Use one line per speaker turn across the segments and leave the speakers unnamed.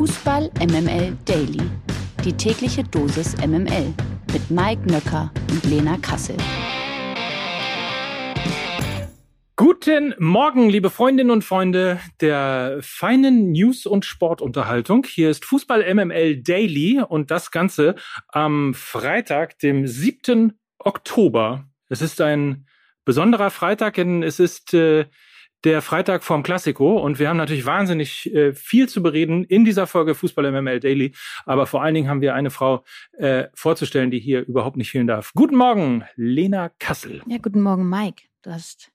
Fußball MML Daily. Die tägliche Dosis MML mit Mike Nöcker und Lena Kassel.
Guten Morgen, liebe Freundinnen und Freunde der feinen News- und Sportunterhaltung. Hier ist Fußball MML Daily und das Ganze am Freitag, dem 7. Oktober. Es ist ein besonderer Freitag, denn es ist äh, der Freitag vorm Klassiko und wir haben natürlich wahnsinnig äh, viel zu bereden in dieser Folge Fußball MML Daily. Aber vor allen Dingen haben wir eine Frau äh, vorzustellen, die hier überhaupt nicht fehlen darf. Guten Morgen, Lena Kassel.
Ja, guten Morgen, Mike. Du hast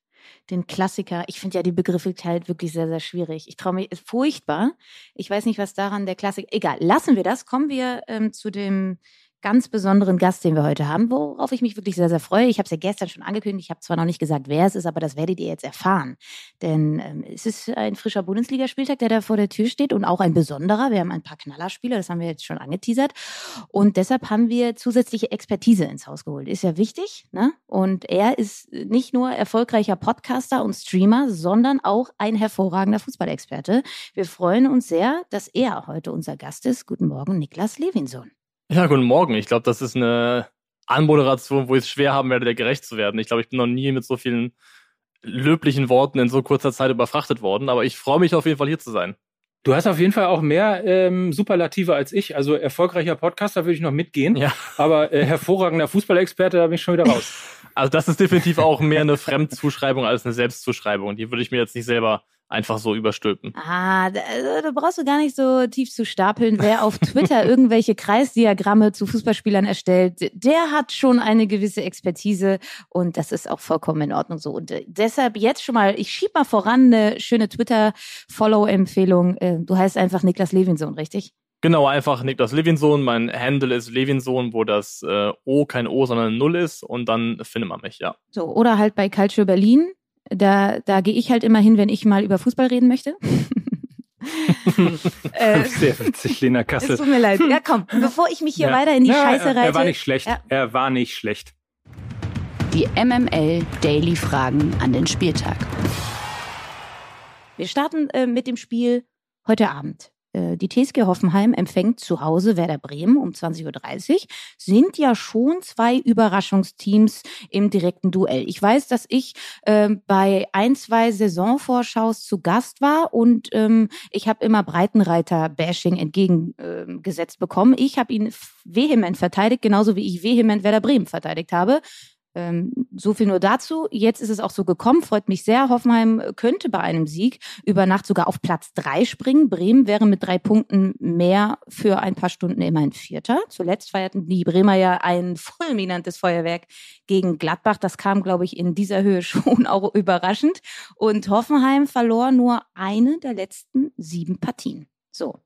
den Klassiker. Ich finde ja die Begrifflichkeit wirklich sehr, sehr schwierig. Ich traue mich, ist furchtbar. Ich weiß nicht, was daran der Klassiker. Egal, lassen wir das. Kommen wir ähm, zu dem ganz besonderen Gast, den wir heute haben, worauf ich mich wirklich sehr, sehr freue. Ich habe es ja gestern schon angekündigt. Ich habe zwar noch nicht gesagt, wer es ist, aber das werdet ihr jetzt erfahren. Denn ähm, es ist ein frischer Bundesligaspieltag, der da vor der Tür steht und auch ein besonderer. Wir haben ein paar Knallerspieler, das haben wir jetzt schon angeteasert. Und deshalb haben wir zusätzliche Expertise ins Haus geholt. Ist ja wichtig. Ne? Und er ist nicht nur erfolgreicher Podcaster und Streamer, sondern auch ein hervorragender Fußballexperte. Wir freuen uns sehr, dass er heute unser Gast ist. Guten Morgen, Niklas Levinson.
Ja, guten Morgen. Ich glaube, das ist eine Anmoderation, wo ich es schwer haben werde, der gerecht zu werden. Ich glaube, ich bin noch nie mit so vielen löblichen Worten in so kurzer Zeit überfrachtet worden, aber ich freue mich auf jeden Fall hier zu sein.
Du hast auf jeden Fall auch mehr ähm, Superlative als ich. Also erfolgreicher Podcaster würde ich noch mitgehen. Ja. Aber äh, hervorragender Fußballexperte, da bin ich schon wieder raus.
Also das ist definitiv auch mehr eine Fremdzuschreibung als eine Selbstzuschreibung. Die würde ich mir jetzt nicht selber einfach so überstülpen.
Ah, da, also, da brauchst du gar nicht so tief zu stapeln. Wer auf Twitter irgendwelche Kreisdiagramme zu Fußballspielern erstellt, der hat schon eine gewisse Expertise und das ist auch vollkommen in Ordnung so. Und äh, deshalb jetzt schon mal, ich schieb mal voran eine schöne Twitter-Follow-Empfehlung. Äh, du heißt einfach Niklas Levinson, richtig?
Genau, einfach Niklas Levinson. Mein Handle ist Levinson, wo das äh, O kein O, sondern Null ist und dann findet man mich, ja.
So, oder halt bei Culture Berlin da, da gehe ich halt immer hin, wenn ich mal über Fußball reden möchte.
äh, Sehr witzig, Lena Kassel.
Es tut mir leid. Ja, komm, bevor ich mich hier ja. weiter in die ja, Scheiße reite.
Er war nicht schlecht. Ja. Er war nicht schlecht.
Die MML Daily Fragen an den Spieltag.
Wir starten äh, mit dem Spiel heute Abend. Äh, die TSG Hoffenheim empfängt zu Hause Werder Bremen um 20.30 Uhr, sind ja schon zwei Überraschungsteams im direkten Duell. Ich weiß, dass ich äh, bei ein, zwei Saisonvorschaus zu Gast war und ähm, ich habe immer Breitenreiter-Bashing entgegengesetzt äh, bekommen. Ich habe ihn vehement verteidigt, genauso wie ich vehement Werder Bremen verteidigt habe. Ähm, so viel nur dazu. Jetzt ist es auch so gekommen, freut mich sehr. Hoffenheim könnte bei einem Sieg über Nacht sogar auf Platz drei springen. Bremen wäre mit drei Punkten mehr für ein paar Stunden immerhin Vierter. Zuletzt feierten die Bremer ja ein fulminantes Feuerwerk gegen Gladbach. Das kam, glaube ich, in dieser Höhe schon auch überraschend. Und Hoffenheim verlor nur eine der letzten sieben Partien. So,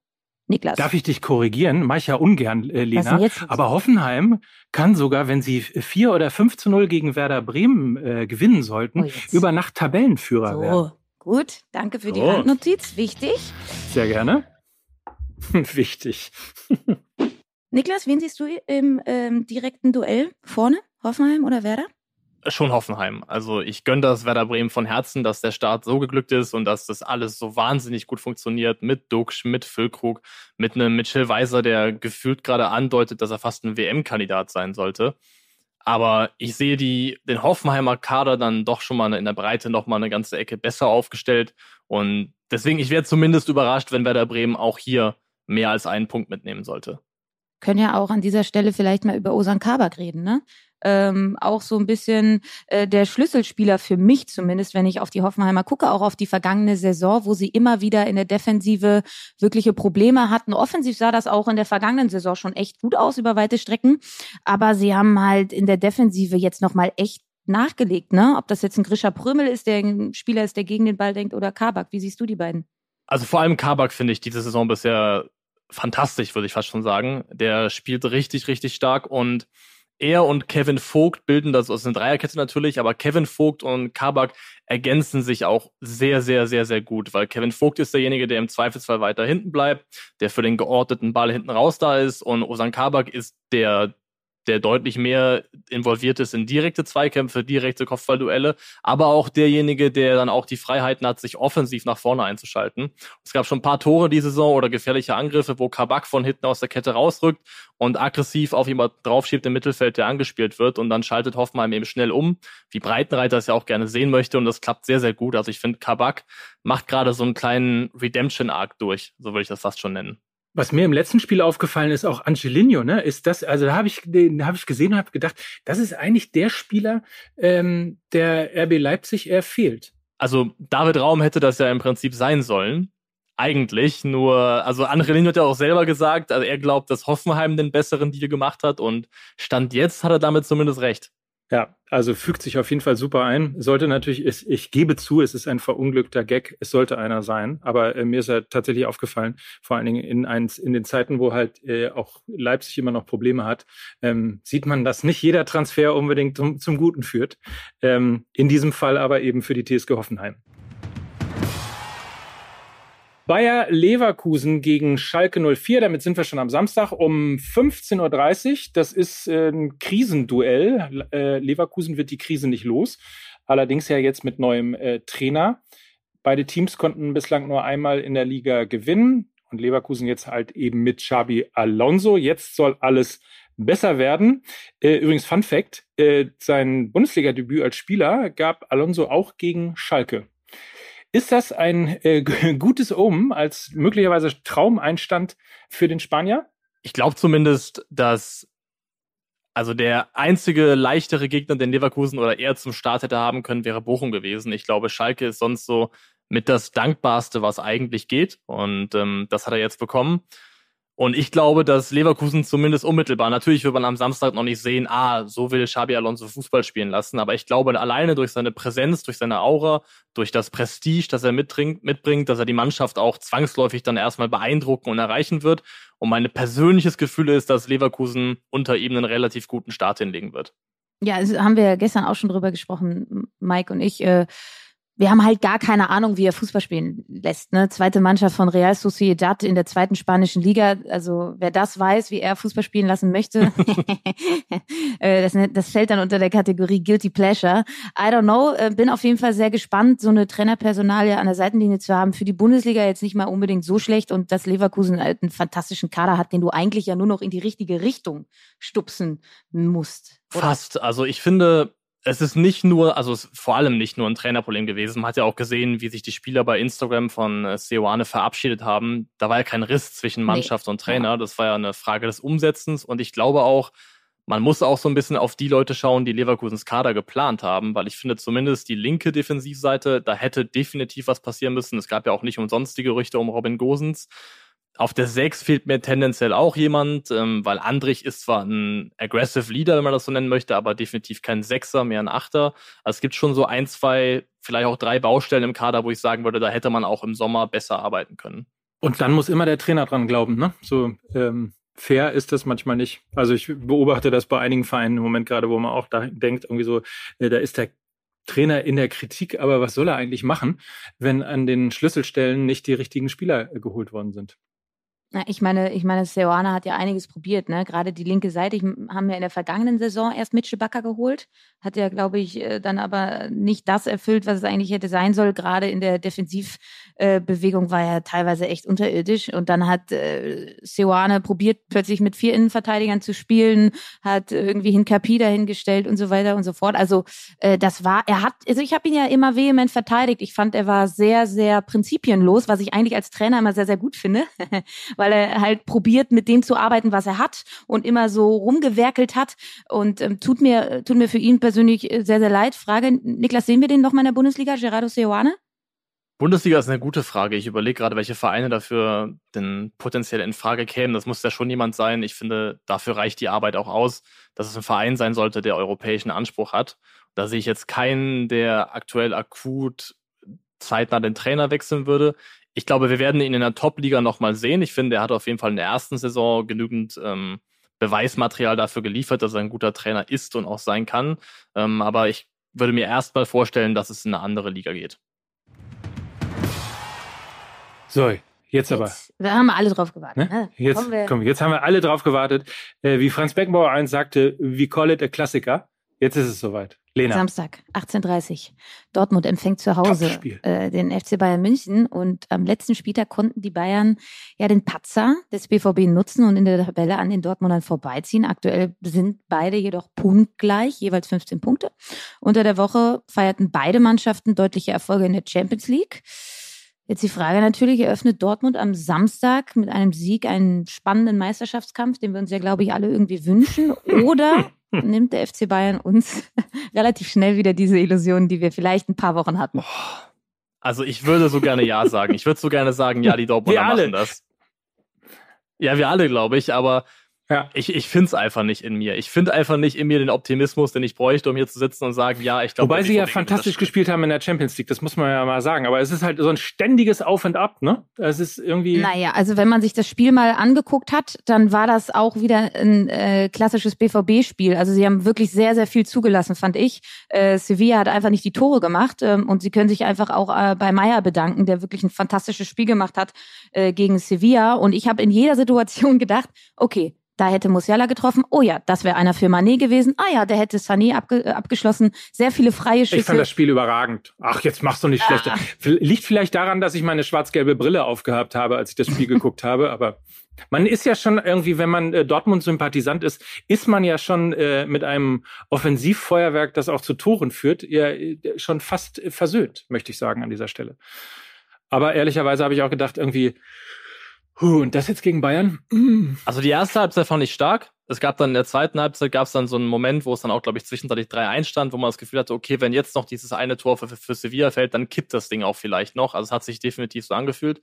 Niklas.
Darf ich dich korrigieren? Mach ich ja ungern, äh, Lena. Aber Hoffenheim kann sogar, wenn sie 4 oder 5 zu 0 gegen Werder Bremen äh, gewinnen sollten, oh, über Nacht Tabellenführer so. werden.
Gut, danke für die Randnotiz. Wichtig.
Sehr gerne. Wichtig.
Niklas, wen siehst du im ähm, direkten Duell vorne? Hoffenheim oder Werder?
Schon Hoffenheim. Also ich gönne das Werder Bremen von Herzen, dass der Start so geglückt ist und dass das alles so wahnsinnig gut funktioniert mit Duxch, mit Füllkrug, mit einem Mitchell Weiser, der gefühlt gerade andeutet, dass er fast ein WM-Kandidat sein sollte. Aber ich sehe die, den Hoffenheimer Kader dann doch schon mal in der Breite noch mal eine ganze Ecke besser aufgestellt. Und deswegen, ich wäre zumindest überrascht, wenn Werder Bremen auch hier mehr als einen Punkt mitnehmen sollte.
Können ja auch an dieser Stelle vielleicht mal über Osan Kabak reden, ne? ähm, auch so ein bisschen äh, der Schlüsselspieler für mich zumindest, wenn ich auf die Hoffenheimer gucke, auch auf die vergangene Saison, wo sie immer wieder in der Defensive wirkliche Probleme hatten. Offensiv sah das auch in der vergangenen Saison schon echt gut aus über weite Strecken, aber sie haben halt in der Defensive jetzt nochmal echt nachgelegt, ne? Ob das jetzt ein Grisha Prömel ist, der ein Spieler ist, der gegen den Ball denkt, oder Kabak. Wie siehst du die beiden?
Also vor allem Kabak finde ich diese Saison bisher fantastisch, würde ich fast schon sagen. Der spielt richtig, richtig stark und er und Kevin Vogt bilden das aus einer Dreierkette natürlich, aber Kevin Vogt und Kabak ergänzen sich auch sehr, sehr, sehr, sehr gut, weil Kevin Vogt ist derjenige, der im Zweifelsfall weiter hinten bleibt, der für den geordneten Ball hinten raus da ist und Osan Kabak ist der der deutlich mehr involviert ist in direkte Zweikämpfe, direkte Kopfballduelle, aber auch derjenige, der dann auch die Freiheiten hat, sich offensiv nach vorne einzuschalten. Es gab schon ein paar Tore die Saison oder gefährliche Angriffe, wo Kabak von hinten aus der Kette rausrückt und aggressiv auf jemand draufschiebt im Mittelfeld, der angespielt wird und dann schaltet Hoffenheim eben schnell um, wie Breitenreiter es ja auch gerne sehen möchte und das klappt sehr, sehr gut. Also ich finde, Kabak macht gerade so einen kleinen Redemption-Arc durch, so würde ich das fast schon nennen.
Was mir im letzten Spiel aufgefallen ist, auch Angelino, ne, ist das, also da habe ich, den habe ich gesehen und habe gedacht, das ist eigentlich der Spieler, ähm, der RB Leipzig eher fehlt.
Also David Raum hätte das ja im Prinzip sein sollen. Eigentlich, nur, also Angelino hat ja auch selber gesagt, also er glaubt, dass Hoffenheim den besseren Deal gemacht hat und Stand jetzt hat er damit zumindest recht.
Ja, also fügt sich auf jeden Fall super ein. Sollte natürlich, ich, ich gebe zu, es ist ein verunglückter Gag, es sollte einer sein, aber äh, mir ist er tatsächlich aufgefallen, vor allen Dingen in, eins, in den Zeiten, wo halt äh, auch Leipzig immer noch Probleme hat, ähm, sieht man, dass nicht jeder Transfer unbedingt zum, zum Guten führt. Ähm, in diesem Fall aber eben für die TSG Hoffenheim. Bayer Leverkusen gegen Schalke 04. Damit sind wir schon am Samstag um 15.30 Uhr. Das ist äh, ein Krisenduell. Äh, Leverkusen wird die Krise nicht los. Allerdings ja jetzt mit neuem äh, Trainer. Beide Teams konnten bislang nur einmal in der Liga gewinnen. Und Leverkusen jetzt halt eben mit Xabi Alonso. Jetzt soll alles besser werden. Übrigens, Fun Fact: Sein Bundesliga-Debüt als Spieler gab Alonso auch gegen Schalke. Ist das ein äh, gutes Omen als möglicherweise Traumeinstand für den Spanier?
Ich glaube zumindest, dass also der einzige leichtere Gegner, den Leverkusen oder eher zum Start hätte haben können, wäre Bochum gewesen. Ich glaube, Schalke ist sonst so mit das Dankbarste, was eigentlich geht. Und ähm, das hat er jetzt bekommen. Und ich glaube, dass Leverkusen zumindest unmittelbar, natürlich wird man am Samstag noch nicht sehen, ah, so will Xabi Alonso Fußball spielen lassen, aber ich glaube, alleine durch seine Präsenz, durch seine Aura, durch das Prestige, das er mitbringt, dass er die Mannschaft auch zwangsläufig dann erstmal beeindrucken und erreichen wird. Und mein persönliches Gefühl ist, dass Leverkusen unter ihm einen relativ guten Start hinlegen wird.
Ja, also haben wir gestern auch schon drüber gesprochen, Mike und ich. Äh wir haben halt gar keine Ahnung, wie er Fußball spielen lässt. Ne? Zweite Mannschaft von Real Sociedad in der zweiten spanischen Liga. Also wer das weiß, wie er Fußball spielen lassen möchte, äh, das, das, fällt dann unter der Kategorie Guilty Pleasure. I don't know. Äh, bin auf jeden Fall sehr gespannt, so eine Trainerpersonalie an der Seitenlinie zu haben. Für die Bundesliga jetzt nicht mal unbedingt so schlecht und dass Leverkusen halt einen fantastischen Kader hat, den du eigentlich ja nur noch in die richtige Richtung stupsen musst.
Oder? Fast. Also ich finde, es ist nicht nur, also es ist vor allem nicht nur ein Trainerproblem gewesen. Man hat ja auch gesehen, wie sich die Spieler bei Instagram von äh, Seoane verabschiedet haben. Da war ja kein Riss zwischen Mannschaft nee. und Trainer. Das war ja eine Frage des Umsetzens. Und ich glaube auch, man muss auch so ein bisschen auf die Leute schauen, die Leverkusens Kader geplant haben, weil ich finde zumindest die linke Defensivseite, da hätte definitiv was passieren müssen. Es gab ja auch nicht umsonst die Gerüchte um Robin Gosens. Auf der 6 fehlt mir tendenziell auch jemand, ähm, weil Andrich ist zwar ein aggressive Leader, wenn man das so nennen möchte, aber definitiv kein Sechser, mehr ein Achter. Also es gibt schon so ein, zwei, vielleicht auch drei Baustellen im Kader, wo ich sagen würde, da hätte man auch im Sommer besser arbeiten können.
Und dann muss immer der Trainer dran glauben, ne? So ähm, fair ist das manchmal nicht. Also ich beobachte das bei einigen Vereinen im Moment gerade, wo man auch da denkt, irgendwie so, äh, da ist der Trainer in der Kritik, aber was soll er eigentlich machen, wenn an den Schlüsselstellen nicht die richtigen Spieler äh, geholt worden sind?
Ich meine, ich meine, Seoane hat ja einiges probiert, ne? Gerade die linke Seite. Ich, haben ja in der vergangenen Saison erst Mitchell Bakker geholt, hat ja, glaube ich, äh, dann aber nicht das erfüllt, was es eigentlich hätte sein soll. Gerade in der Defensivbewegung äh, war er teilweise echt unterirdisch. Und dann hat äh, Seoane probiert, plötzlich mit vier Innenverteidigern zu spielen, hat irgendwie Hinkapi dahingestellt und so weiter und so fort. Also äh, das war, er hat, also ich habe ihn ja immer vehement verteidigt. Ich fand, er war sehr, sehr prinzipienlos, was ich eigentlich als Trainer immer sehr, sehr gut finde. weil er halt probiert, mit dem zu arbeiten, was er hat und immer so rumgewerkelt hat. Und ähm, tut mir, tut mir für ihn persönlich sehr, sehr leid. Frage, Niklas, sehen wir den noch mal in der Bundesliga, Gerardo Seoane?
Bundesliga ist eine gute Frage. Ich überlege gerade, welche Vereine dafür denn potenziell in Frage kämen. Das muss ja schon jemand sein. Ich finde, dafür reicht die Arbeit auch aus, dass es ein Verein sein sollte, der europäischen Anspruch hat. Da sehe ich jetzt keinen, der aktuell akut zeitnah den Trainer wechseln würde ich glaube, wir werden ihn in der Top-Liga nochmal sehen. Ich finde, er hat auf jeden Fall in der ersten Saison genügend ähm, Beweismaterial dafür geliefert, dass er ein guter Trainer ist und auch sein kann. Ähm, aber ich würde mir erstmal vorstellen, dass es in eine andere Liga geht.
So, Jetzt aber.
Jetzt, da haben wir alle drauf gewartet.
Ne?
Ne?
Jetzt,
Kommen wir-
komm, jetzt haben wir alle drauf gewartet. Äh, wie Franz Beckenbauer eins sagte, we call it a Klassiker. Jetzt ist es soweit. Lena.
Samstag, 18.30 Dortmund empfängt zu Hause äh, den FC Bayern München und am letzten Spieltag konnten die Bayern ja den Patzer des BVB nutzen und in der Tabelle an den Dortmundern vorbeiziehen. Aktuell sind beide jedoch punktgleich, jeweils 15 Punkte. Unter der Woche feierten beide Mannschaften deutliche Erfolge in der Champions League. Jetzt die Frage natürlich, eröffnet Dortmund am Samstag mit einem Sieg einen spannenden Meisterschaftskampf, den wir uns ja, glaube ich, alle irgendwie wünschen? Oder nimmt der FC Bayern uns relativ schnell wieder diese Illusionen, die wir vielleicht ein paar Wochen hatten?
Also ich würde so gerne Ja sagen. Ich würde so gerne sagen, ja, die Dortmunder
Wir alle.
machen das. Ja, wir alle, glaube ich, aber
Ja.
ich, ich finde es einfach nicht in mir. Ich finde einfach nicht in mir den Optimismus, den ich bräuchte, um hier zu sitzen und sagen, ja, ich glaube.
Wobei sie ja fantastisch gespielt haben in der Champions League, das muss man ja mal sagen. Aber es ist halt so ein ständiges Auf und Ab, ne? Es ist irgendwie.
Naja, also wenn man sich das Spiel mal angeguckt hat, dann war das auch wieder ein äh, klassisches BVB-Spiel. Also sie haben wirklich sehr, sehr viel zugelassen, fand ich. Äh, Sevilla hat einfach nicht die Tore gemacht ähm, und sie können sich einfach auch äh, bei Meier bedanken, der wirklich ein fantastissch Spiel gemacht hat äh, gegen Sevilla. Und ich habe in jeder Situation gedacht, okay, da hätte Musiala getroffen. Oh ja, das wäre einer für Mané gewesen. Ah ja, der hätte Sané abge äh, abgeschlossen. Sehr viele freie Schüsse.
Ich fand das Spiel überragend. Ach, jetzt machst du nicht
Ah.
schlechter. Liegt vielleicht daran, dass ich meine schwarz-gelbe Brille aufgehabt habe, als ich das Spiel geguckt habe, aber man ist ja schon irgendwie, wenn man äh, Dortmund-Sympathisant ist, ist man ja schon äh, mit einem Offensivfeuerwerk, das auch zu Toren führt, ja äh, schon fast versöhnt, möchte ich sagen an dieser Stelle. Aber ehrlicherweise habe ich auch gedacht, irgendwie, huh, und das jetzt gegen Bayern? Mm.
Also die erste Halbzeit fand ich stark. Es gab dann in der zweiten Halbzeit gab es dann so einen Moment, wo es dann auch, glaube ich, zwischenzeitlich 3-1 stand, wo man das Gefühl hatte, okay, wenn jetzt noch dieses eine Tor für, für Sevilla fällt, dann kippt das Ding auch vielleicht noch. Also es hat sich definitiv so angefühlt.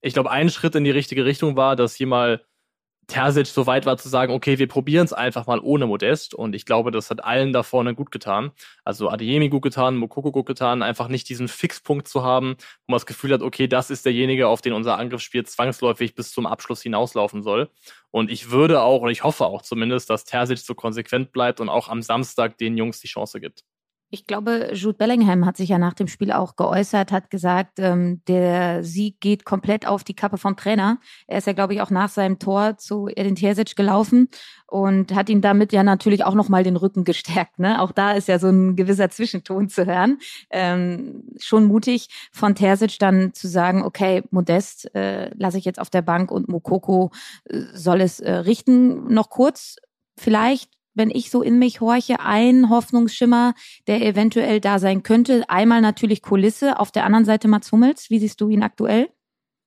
Ich glaube, ein Schritt in die richtige Richtung war, dass hier mal Terzic so weit war zu sagen, okay, wir probieren es einfach mal ohne Modest. Und ich glaube, das hat allen da vorne gut getan. Also Adeyemi gut getan, Mokoko gut getan, einfach nicht diesen Fixpunkt zu haben, wo man das Gefühl hat, okay, das ist derjenige, auf den unser Angriffsspiel zwangsläufig bis zum Abschluss hinauslaufen soll. Und ich würde auch, und ich hoffe auch zumindest, dass Terzic so konsequent bleibt und auch am Samstag den Jungs die Chance gibt.
Ich glaube, Jude Bellingham hat sich ja nach dem Spiel auch geäußert, hat gesagt, ähm, der Sieg geht komplett auf die Kappe vom Trainer. Er ist ja, glaube ich, auch nach seinem Tor zu Edin Terzic gelaufen und hat ihm damit ja natürlich auch nochmal den Rücken gestärkt. Ne? Auch da ist ja so ein gewisser Zwischenton zu hören. Ähm, schon mutig von Terzic dann zu sagen, okay, Modest äh, lasse ich jetzt auf der Bank und Mokoko äh, soll es äh, richten. Noch kurz vielleicht wenn ich so in mich horche, ein Hoffnungsschimmer, der eventuell da sein könnte. Einmal natürlich Kulisse, auf der anderen Seite Mats Hummels. Wie siehst du ihn aktuell?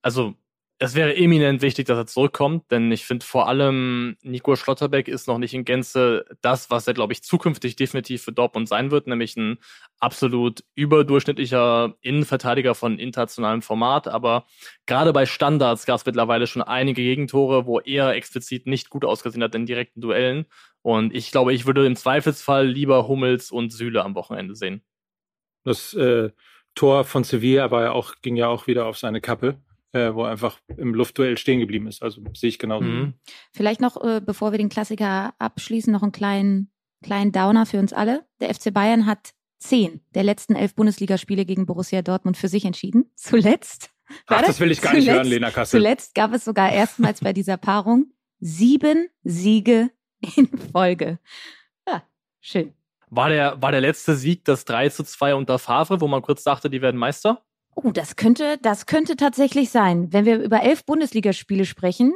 Also es wäre eminent wichtig, dass er zurückkommt, denn ich finde vor allem Nico Schlotterbeck ist noch nicht in Gänze das, was er, glaube ich, zukünftig definitiv für Dortmund sein wird, nämlich ein absolut überdurchschnittlicher Innenverteidiger von internationalem Format. Aber gerade bei Standards gab es mittlerweile schon einige Gegentore, wo er explizit nicht gut ausgesehen hat in direkten Duellen. Und ich glaube, ich würde im Zweifelsfall lieber Hummels und Süle am Wochenende sehen.
Das äh, Tor von Sevilla war ja auch, ging ja auch wieder auf seine Kappe, äh, wo er einfach im Luftduell stehen geblieben ist. Also sehe ich genauso.
Mhm.
Vielleicht noch, äh, bevor wir den Klassiker abschließen, noch einen kleinen, kleinen Downer für uns alle. Der FC Bayern hat zehn der letzten elf Bundesligaspiele gegen Borussia Dortmund für sich entschieden. Zuletzt.
Ach, das will ich gar nicht
Zuletzt-
hören, Lena Kassel.
Zuletzt gab es sogar erstmals bei dieser Paarung sieben Siege in Folge. Ja, schön.
War der, war der letzte Sieg das 3 zu 2 unter Favre, wo man kurz dachte, die werden Meister?
Oh, das könnte, das könnte tatsächlich sein. Wenn wir über elf Bundesligaspiele sprechen.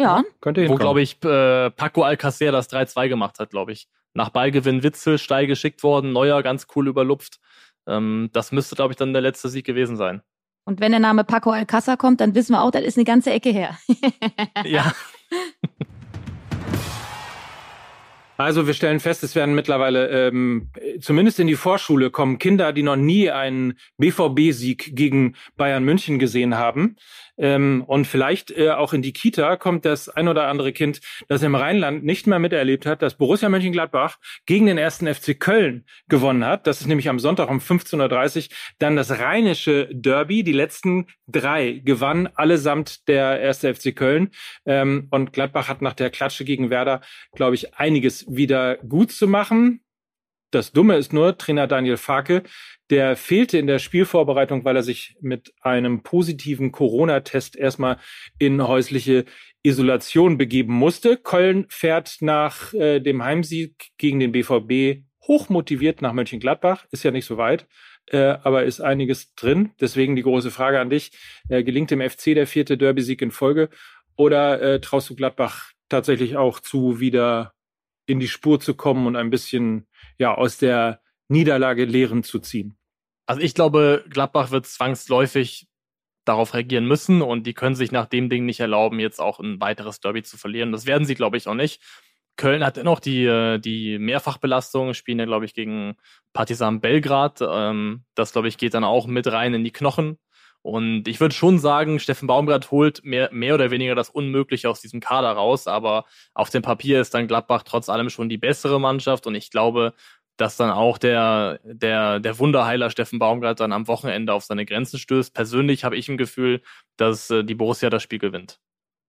Ja,
Könnte
Wo, glaube ich, äh, Paco Alcacer das 3-2 gemacht hat, glaube ich. Nach Ballgewinn Witzel steil geschickt worden, Neuer ganz cool überlupft. Ähm, das müsste, glaube ich, dann der letzte Sieg gewesen sein.
und wenn der Name Paco Alcázar kommt, dann wissen wir auch, das ist eine ganze Ecke her.
ja.
Also wir stellen fest, es werden mittlerweile ähm, zumindest in die Vorschule kommen Kinder, die noch nie einen BVB-Sieg gegen Bayern München gesehen haben. Ähm, und vielleicht äh, auch in die Kita kommt das ein oder andere Kind, das im Rheinland nicht mehr miterlebt hat, dass Borussia Mönchengladbach gegen den ersten FC Köln gewonnen hat. Das ist nämlich am Sonntag um 15.30 Uhr. Dann das rheinische Derby. Die letzten drei gewann allesamt der erste FC Köln. Ähm, und Gladbach hat nach der Klatsche gegen Werder, glaube ich, einiges wieder gut zu machen. Das Dumme ist nur, Trainer Daniel Farke, der fehlte in der Spielvorbereitung, weil er sich mit einem positiven Corona-Test erstmal in häusliche Isolation begeben musste. Köln fährt nach äh, dem Heimsieg gegen den BVB hochmotiviert nach Mönchengladbach. Ist ja nicht so weit, äh, aber ist einiges drin. Deswegen die große Frage an dich. Äh, gelingt dem FC der vierte Derby-Sieg in Folge oder äh, traust du Gladbach tatsächlich auch zu, wieder in die Spur zu kommen und ein bisschen ja aus der Niederlage Lehren zu ziehen?
Also ich glaube, Gladbach wird zwangsläufig darauf reagieren müssen und die können sich nach dem Ding nicht erlauben, jetzt auch ein weiteres Derby zu verlieren. Das werden sie, glaube ich, auch nicht. Köln hat dennoch die, äh, die Mehrfachbelastung, spielen ja, glaube ich, gegen Partizan Belgrad. Ähm, das, glaube ich, geht dann auch mit rein in die Knochen. Und ich würde schon sagen, Steffen Baumgart holt mehr, mehr oder weniger das Unmögliche aus diesem Kader raus, aber auf dem Papier ist dann Gladbach trotz allem schon die bessere Mannschaft und ich glaube, dass dann auch der, der, der Wunderheiler Steffen Baumgart dann am Wochenende auf seine Grenzen stößt. Persönlich habe ich ein Gefühl, dass äh, die Borussia das Spiel gewinnt.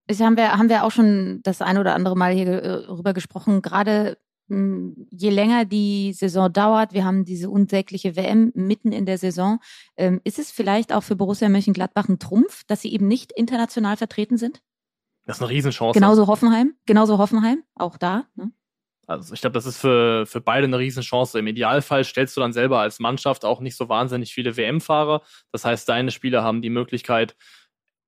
Das haben wir, haben wir auch schon das ein oder andere Mal hier äh, rüber gesprochen. Gerade je länger die Saison dauert, wir haben diese unsägliche WM mitten in der Saison, ähm, ist es vielleicht auch für Borussia Mönchengladbach ein Trumpf, dass sie eben nicht international vertreten sind?
Das ist eine Riesenchance.
Genauso Hoffenheim, genauso Hoffenheim, auch da. Ne?
Also ich glaube, das ist für, für beide eine Riesenchance. Im Idealfall stellst du dann selber als Mannschaft auch nicht so wahnsinnig viele WM-Fahrer. Das heißt, deine Spieler haben die Möglichkeit,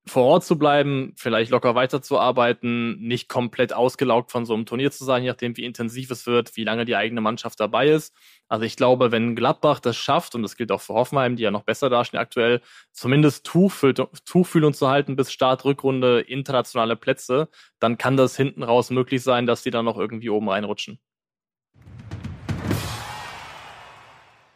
vor Ort zu bleiben, vielleicht locker weiterzuarbeiten, nicht komplett ausgelaugt von so einem Turnier zu sein, je nachdem, wie intensiv es wird, wie lange die eigene Mannschaft dabei ist. Also ich glaube, wenn Gladbach das schafft, und das gilt auch für Hoffenheim, die ja noch besser dastehen aktuell, zumindest Tuchfühlung zu halten bis Start, Rückrunde, internationale Plätze, dann kann das hinten raus möglich sein, dass die dann noch irgendwie oben reinrutschen.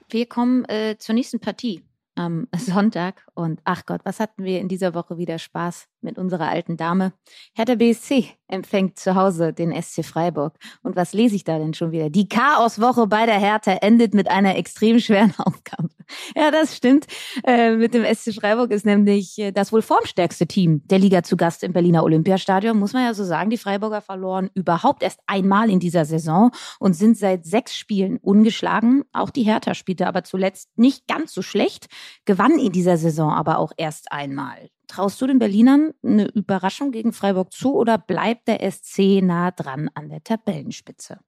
Wir kommen äh, zur nächsten Partie am Sonntag. Und ach Gott, was hatten wir in dieser Woche wieder Spaß mit unserer alten Dame. Hertha BSC empfängt zu Hause den SC Freiburg. Und was lese ich da denn schon wieder? Die Chaoswoche bei der Hertha endet mit einer extrem schweren Aufgabe. Ja, das stimmt. Äh, mit dem SC Freiburg ist nämlich äh, das wohl formstärkste Team der Liga zu Gast im Berliner Olympiastadion. Muss man ja so sagen, die Freiburger verloren überhaupt erst einmal in dieser Saison und sind seit sechs Spielen ungeschlagen. Auch die Hertha spielte aber zuletzt nicht ganz so schlecht, gewann in dieser Saison aber auch erst einmal. Traust du den Berlinern eine Überraschung gegen Freiburg zu oder bleibt der SC nah dran an der Tabellenspitze?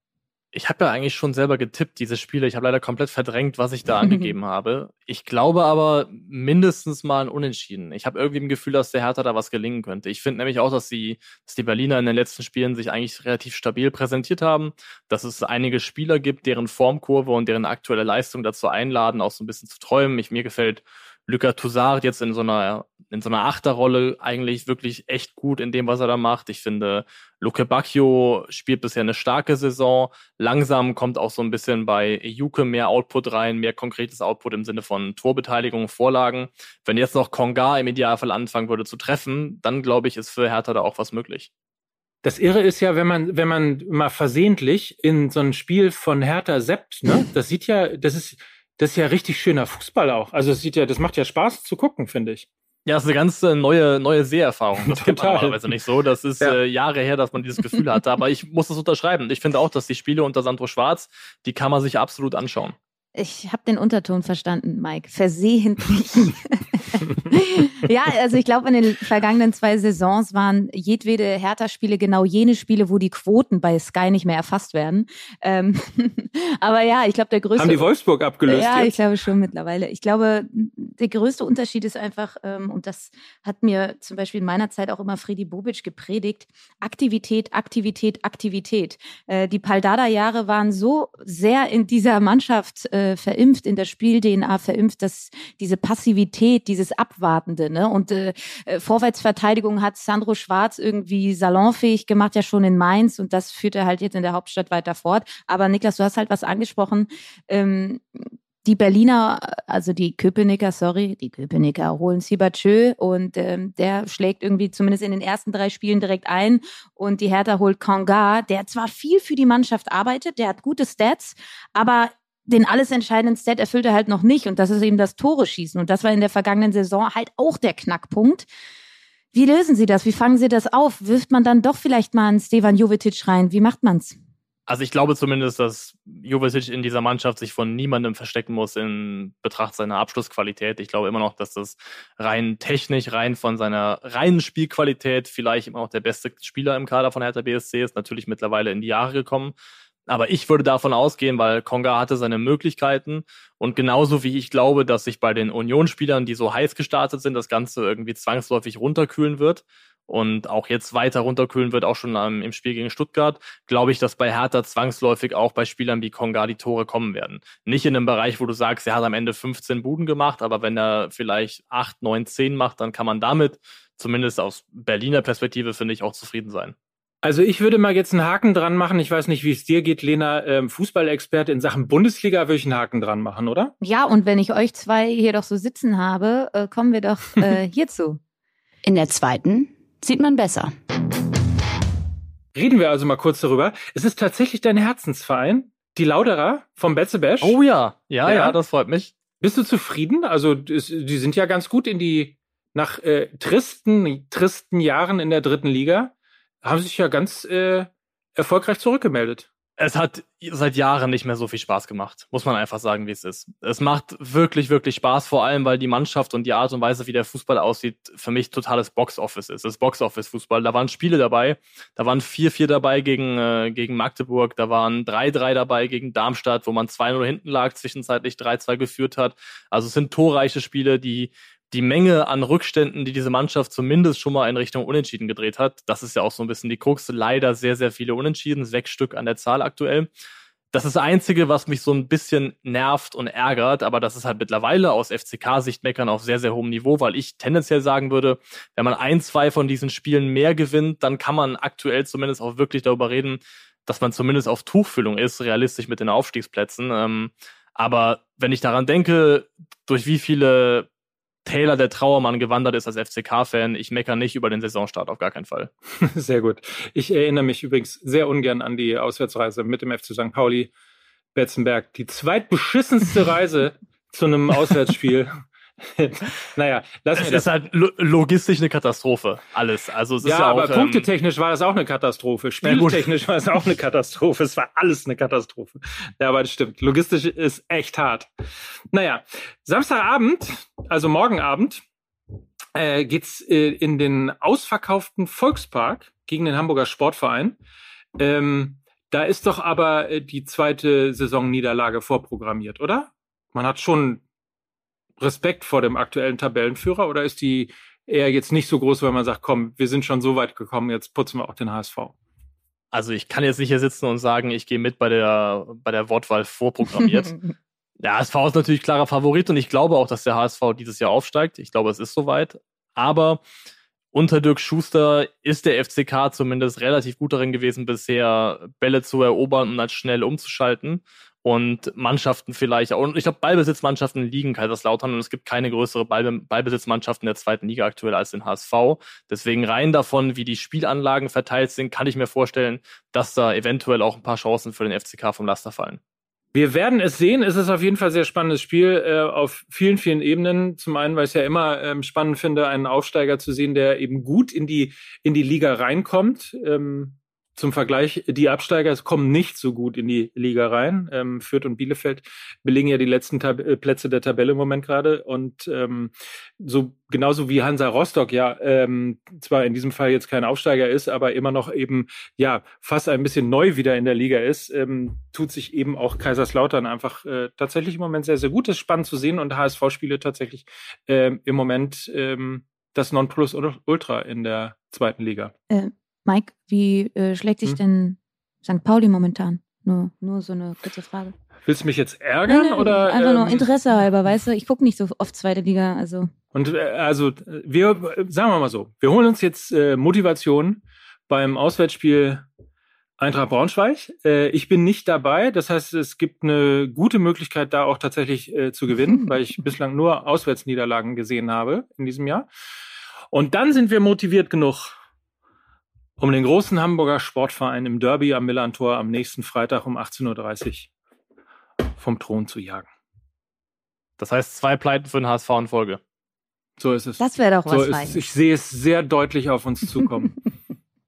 Ich habe ja eigentlich schon selber getippt, diese Spiele. Ich habe leider komplett verdrängt, was ich da angegeben habe. Ich glaube aber mindestens mal ein Unentschieden. Ich habe irgendwie ein Gefühl, dass der Hertha da was gelingen könnte. Ich finde nämlich auch, dass die, dass die Berliner in den letzten Spielen sich eigentlich relativ stabil präsentiert haben, dass es einige Spieler gibt, deren Formkurve und deren aktuelle Leistung dazu einladen, auch so ein bisschen zu träumen. Ich, mir gefällt Lucas Toussaint jetzt in so einer in so einer Achterrolle eigentlich wirklich echt gut in dem, was er da macht. Ich finde, Luke Bacchio spielt bisher eine starke Saison. Langsam kommt auch so ein bisschen bei Juke mehr Output rein, mehr konkretes Output im Sinne von Torbeteiligung, Vorlagen. Wenn jetzt noch Konga im Idealfall anfangen würde zu treffen, dann glaube ich, ist für Hertha da auch was möglich.
Das Irre ist ja, wenn man, wenn man mal versehentlich in so ein Spiel von Hertha seppt, ne? Das sieht ja, das ist, das ist ja richtig schöner Fußball auch. Also es sieht ja, das macht ja Spaß zu gucken, finde ich.
Ja, das ist eine ganz äh, neue, neue Seherfahrung. Das kennt man normalerweise nicht so. Das ist ja. äh, Jahre her, dass man dieses Gefühl hatte. Aber ich muss das unterschreiben. Ich finde auch, dass die Spiele unter Sandro Schwarz, die kann man sich absolut anschauen.
Ich habe den Unterton verstanden, Mike. Versehentlich. ja, also ich glaube, in den vergangenen zwei Saisons waren jedwede Hertha-Spiele genau jene Spiele, wo die Quoten bei Sky nicht mehr erfasst werden. Ähm, aber ja, ich glaube, der größte.
Haben die Wolfsburg abgelöst?
Ja, jetzt? ich glaube schon mittlerweile. Ich glaube, der größte Unterschied ist einfach, ähm, und das hat mir zum Beispiel in meiner Zeit auch immer Freddy Bobic gepredigt, Aktivität, Aktivität, Aktivität. Äh, die Paldada-Jahre waren so sehr in dieser Mannschaft äh, äh, verimpft, in der Spiel-DNA verimpft, dass diese Passivität, dieses Abwartende, ne? Und äh, äh, Vorwärtsverteidigung hat Sandro Schwarz irgendwie salonfähig gemacht, ja schon in Mainz und das führt er halt jetzt in der Hauptstadt weiter fort. Aber Niklas, du hast halt was angesprochen. Ähm, die Berliner, also die Köpenicker, sorry, die Köpenicker holen Sibachö und ähm, der schlägt irgendwie zumindest in den ersten drei Spielen direkt ein und die Hertha holt Konga, der zwar viel für die Mannschaft arbeitet, der hat gute Stats, aber den alles entscheidenden Stat erfüllt er halt noch nicht und das ist eben das Tore schießen und das war in der vergangenen Saison halt auch der Knackpunkt. Wie lösen Sie das? Wie fangen Sie das auf? Wirft man dann doch vielleicht mal einen Stevan Jovetic rein? Wie macht man's?
Also ich glaube zumindest, dass Jovicic in dieser Mannschaft sich von niemandem verstecken muss in Betracht seiner Abschlussqualität. Ich glaube immer noch, dass das rein technisch, rein von seiner reinen Spielqualität vielleicht immer noch der beste Spieler im Kader von Hertha BSC ist. Natürlich mittlerweile in die Jahre gekommen. Aber ich würde davon ausgehen, weil Konga hatte seine Möglichkeiten und genauso wie ich glaube, dass sich bei den Unionsspielern, die so heiß gestartet sind, das Ganze irgendwie zwangsläufig runterkühlen wird und auch jetzt weiter runterkühlen wird, auch schon im Spiel gegen Stuttgart, glaube ich, dass bei Hertha zwangsläufig auch bei Spielern wie Konga die Tore kommen werden. Nicht in einem Bereich, wo du sagst, er hat am Ende 15 Buden gemacht, aber wenn er vielleicht 8, 9, 10 macht, dann kann man damit zumindest aus Berliner Perspektive, finde ich, auch zufrieden sein.
Also ich würde mal jetzt einen Haken dran machen. Ich weiß nicht, wie es dir geht, Lena. Ähm, Fußballexperte in Sachen Bundesliga würde ich einen Haken dran machen, oder?
Ja, und wenn ich euch zwei hier doch so sitzen habe, äh, kommen wir doch äh, hierzu.
In der zweiten sieht man besser.
Reden wir also mal kurz darüber. Es ist tatsächlich dein Herzensverein, die Lauderer vom Betzebash.
Oh ja. ja, ja, ja, das freut mich.
Bist du zufrieden? Also die sind ja ganz gut in die nach äh, tristen tristen Jahren in der dritten Liga haben sich ja ganz äh, erfolgreich zurückgemeldet.
Es hat seit Jahren nicht mehr so viel Spaß gemacht, muss man einfach sagen, wie es ist. Es macht wirklich, wirklich Spaß, vor allem, weil die Mannschaft und die Art und Weise, wie der Fußball aussieht, für mich totales Boxoffice ist. Das Boxoffice-Fußball. Da waren Spiele dabei, da waren 4-4 dabei gegen, äh, gegen Magdeburg, da waren 3-3 dabei gegen Darmstadt, wo man 2-0 hinten lag, zwischenzeitlich 3-2 geführt hat. Also es sind torreiche Spiele, die die Menge an Rückständen, die diese Mannschaft zumindest schon mal in Richtung Unentschieden gedreht hat, das ist ja auch so ein bisschen die Krux. Leider sehr, sehr viele Unentschieden, sechs Stück an der Zahl aktuell. Das ist das Einzige, was mich so ein bisschen nervt und ärgert, aber das ist halt mittlerweile aus FCK-Sicht meckern auf sehr, sehr hohem Niveau, weil ich tendenziell sagen würde, wenn man ein, zwei von diesen Spielen mehr gewinnt, dann kann man aktuell zumindest auch wirklich darüber reden, dass man zumindest auf Tuchfüllung ist, realistisch mit den Aufstiegsplätzen. Ähm, aber wenn ich daran denke, durch wie viele Taylor der Trauermann gewandert ist als FCK-Fan. Ich meckere nicht über den Saisonstart, auf gar keinen Fall.
Sehr gut. Ich erinnere mich übrigens sehr ungern an die Auswärtsreise mit dem FC St. Pauli. Betzenberg, die zweitbeschissenste Reise zu einem Auswärtsspiel naja, lass
es ist halt logistisch eine Katastrophe, alles. Also es
ja,
ist ja
aber
auch,
ähm, punktetechnisch war das auch eine Katastrophe. Spieltechnisch war es auch eine Katastrophe. Es war alles eine Katastrophe. Ja, aber das stimmt. Logistisch ist echt hart. Naja, Samstagabend, also morgen Abend, äh, geht's äh, in den ausverkauften Volkspark gegen den Hamburger Sportverein. Ähm, da ist doch aber äh, die zweite Saisonniederlage vorprogrammiert, oder? Man hat schon Respekt vor dem aktuellen Tabellenführer oder ist die eher jetzt nicht so groß, weil man sagt, komm, wir sind schon so weit gekommen, jetzt putzen wir auch den HSV?
Also ich kann jetzt nicht hier sitzen und sagen, ich gehe mit bei der, bei der Wortwahl vorprogrammiert. der HSV ist natürlich klarer Favorit und ich glaube auch, dass der HSV dieses Jahr aufsteigt. Ich glaube, es ist soweit. Aber unter Dirk Schuster ist der FCK zumindest relativ gut darin gewesen, bisher Bälle zu erobern und dann schnell umzuschalten und Mannschaften vielleicht, und ich glaube, Ballbesitzmannschaften liegen Kaiserslautern und es gibt keine größere Ball, Ballbesitzmannschaften der zweiten Liga aktuell als den HSV. Deswegen rein davon, wie die Spielanlagen verteilt sind, kann ich mir vorstellen, dass da eventuell auch ein paar Chancen für den FCK vom Laster fallen.
Wir werden es sehen. Es ist auf jeden Fall ein sehr spannendes Spiel äh, auf vielen, vielen Ebenen. Zum einen, weil ich ja immer ähm, spannend finde, einen Aufsteiger zu sehen, der eben gut in die, in die Liga reinkommt. Ähm, zum Vergleich, die Absteiger kommen nicht so gut in die Liga rein. Ähm, Fürth und Bielefeld belegen ja die letzten Tab äh, Plätze der Tabelle im Moment gerade. Und ähm, so genauso wie Hansa Rostock ja ähm, zwar in diesem Fall jetzt kein Aufsteiger ist, aber immer noch eben ja fast ein bisschen neu wieder in der Liga ist, ähm, tut sich eben auch Kaiserslautern einfach äh, tatsächlich im Moment sehr, sehr gut. Das ist spannend zu sehen und HSV spiele tatsächlich ähm, im Moment ähm, das Nonplusultra in der zweiten Liga.
Äh, Mike, wie äh, schlägt sich hm. denn St. Pauli momentan? Nur, nur so eine kurze Frage.
Willst du mich jetzt ärgern nein, nein, oder?
Einfach ähm, nur Interesse halber, weißt du? Ich gucke nicht so oft zweite Liga, also.
Und äh, also wir sagen wir mal so, wir holen uns jetzt äh, Motivation beim Auswärtsspiel Eintracht Braunschweig. Äh, ich bin nicht dabei, das heißt, es gibt eine gute Möglichkeit, da auch tatsächlich äh, zu gewinnen, weil ich bislang nur Auswärtsniederlagen gesehen habe in diesem Jahr. Und dann sind wir motiviert genug, um den großen Hamburger Sportverein im Derby am Millantor am nächsten Freitag um 18.30 Uhr vom Thron zu jagen.
Das heißt, zwei Pleiten für den HSV in Folge.
So ist es.
Das wäre doch was.
So ist Ich sehe es sehr deutlich auf uns zukommen.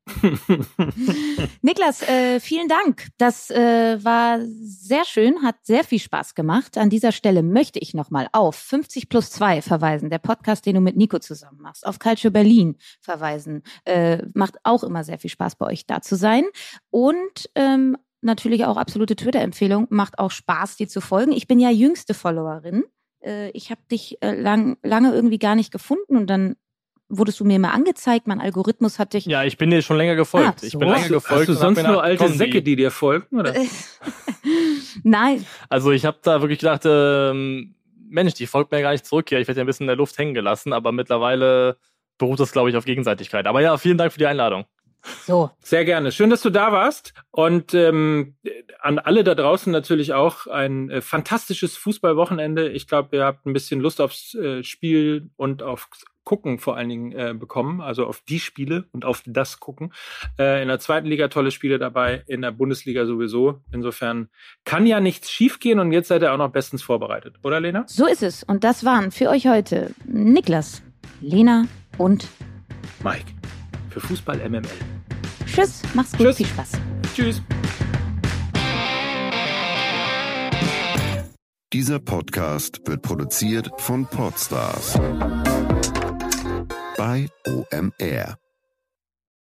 Niklas, äh, vielen Dank. Das äh, war sehr schön, hat sehr viel Spaß gemacht. An dieser Stelle möchte ich nochmal auf 50 plus 2 verweisen, der Podcast, den du mit Nico zusammen machst, auf Culture Berlin verweisen. Äh, macht auch immer sehr viel Spaß bei euch da zu sein. Und ähm, natürlich auch absolute Twitter-Empfehlung, macht auch Spaß, dir zu folgen. Ich bin ja jüngste Followerin. Äh, ich habe dich äh, lang, lange irgendwie gar nicht gefunden und dann wurdest du mir mal angezeigt, mein Algorithmus hat dich.
Ja, ich bin dir schon länger gefolgt. Ah, so. Ich bin länger gefolgt.
Hast du sonst nur alte Säcke, die dir folgen, oder?
Nein.
Also ich habe da wirklich gedacht, ähm, Mensch, die folgt mir gar nicht zurück hier. Ich werde ja ein bisschen in der Luft hängen gelassen, aber mittlerweile beruht das, glaube ich, auf Gegenseitigkeit. Aber ja, vielen Dank für die Einladung.
So. Sehr gerne. Schön, dass du da warst. Und ähm, an alle da draußen natürlich auch ein äh, fantastisches Fußballwochenende. Ich glaube, ihr habt ein bisschen Lust aufs äh, Spiel und aufs Gucken vor allen Dingen äh, bekommen, also auf die Spiele und auf das Gucken. Äh, in der zweiten Liga tolle Spiele dabei, in der Bundesliga sowieso. Insofern kann ja nichts schiefgehen und jetzt seid ihr auch noch bestens vorbereitet, oder Lena?
So ist es. Und das waren für euch heute Niklas, Lena und
Mike für Fußball MML.
Tschüss, mach's gut, Tschüss. viel Spaß.
Tschüss.
Dieser Podcast wird produziert von Podstars OMR.